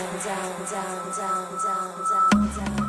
降降降降降降。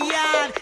Like you.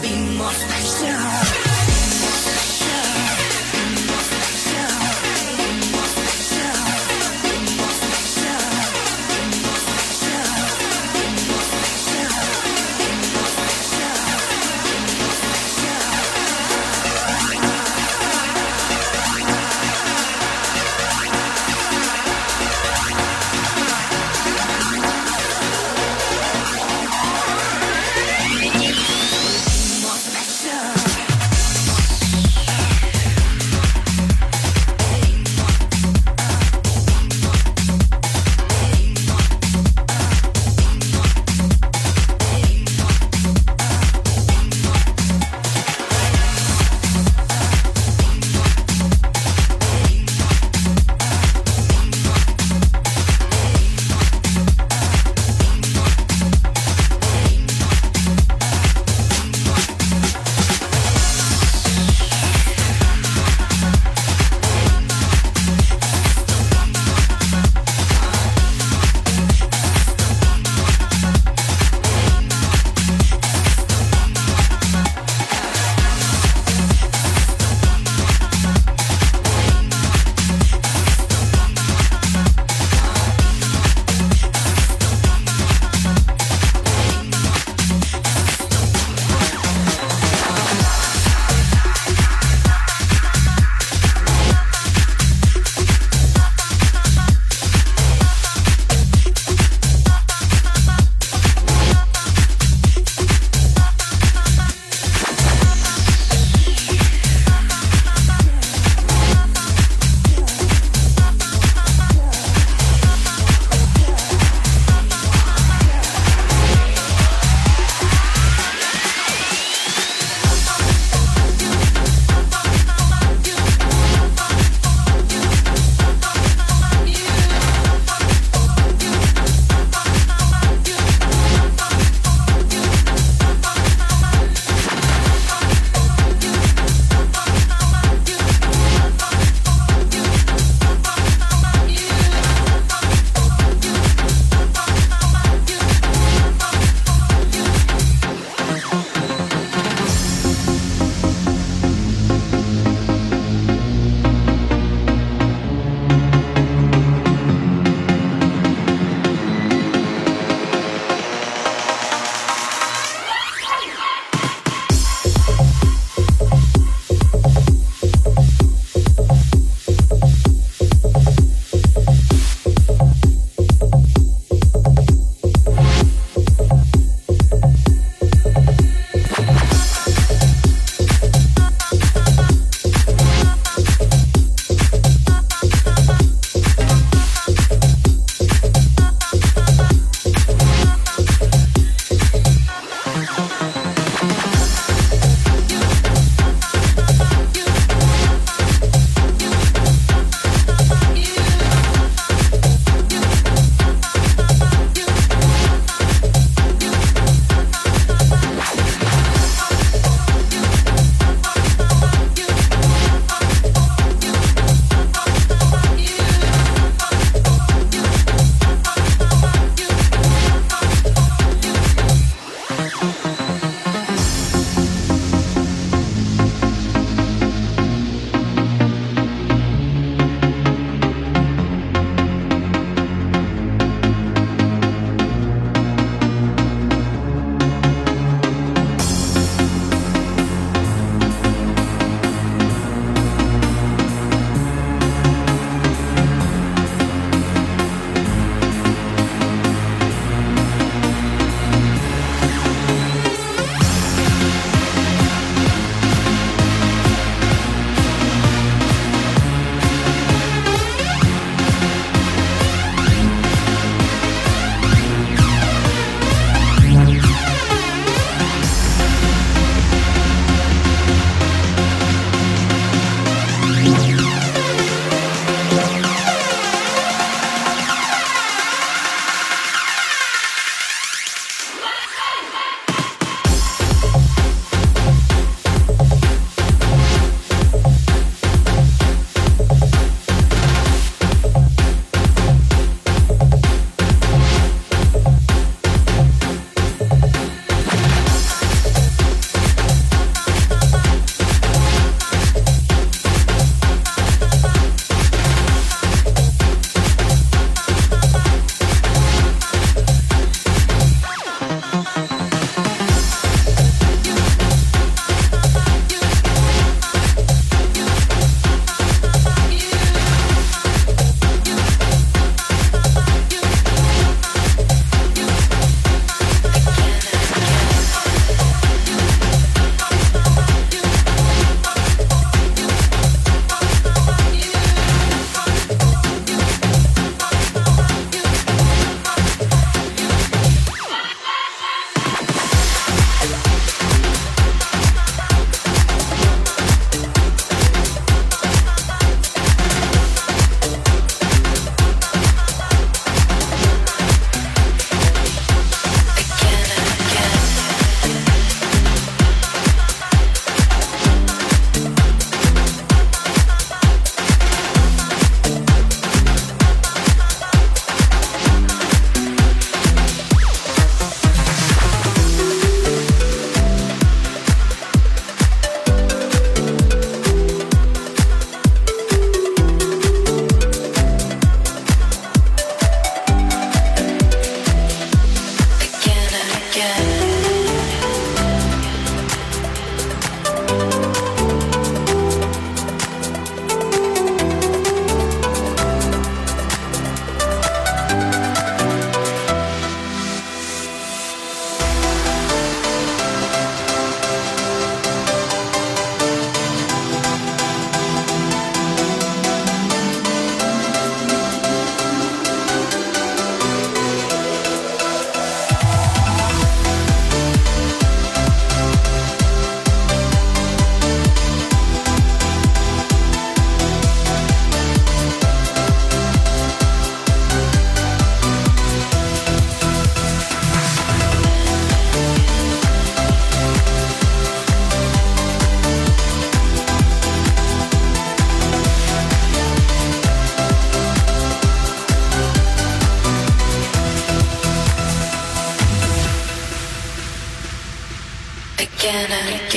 Be more special.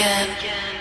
again.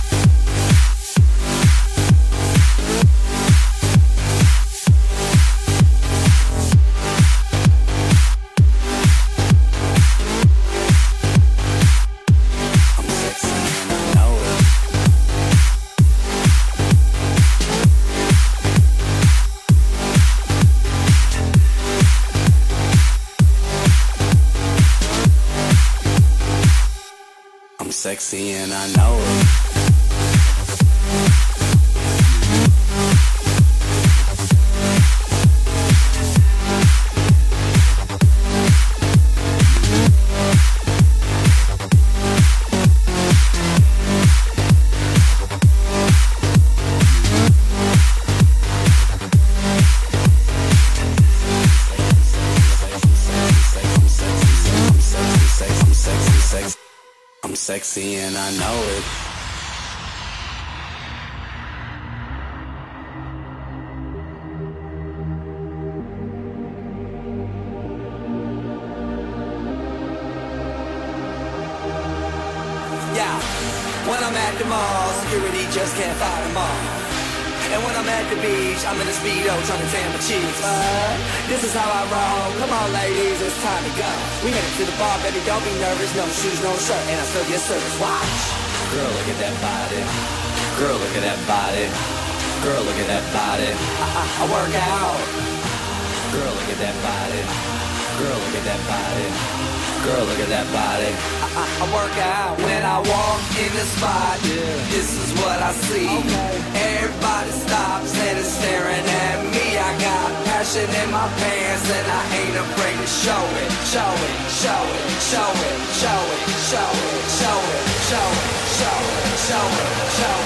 seeing I know. Passion in my pants and I ain't afraid to show it. Show it, show it, show it, show it, show it, show it, show it, show it, show it, show it.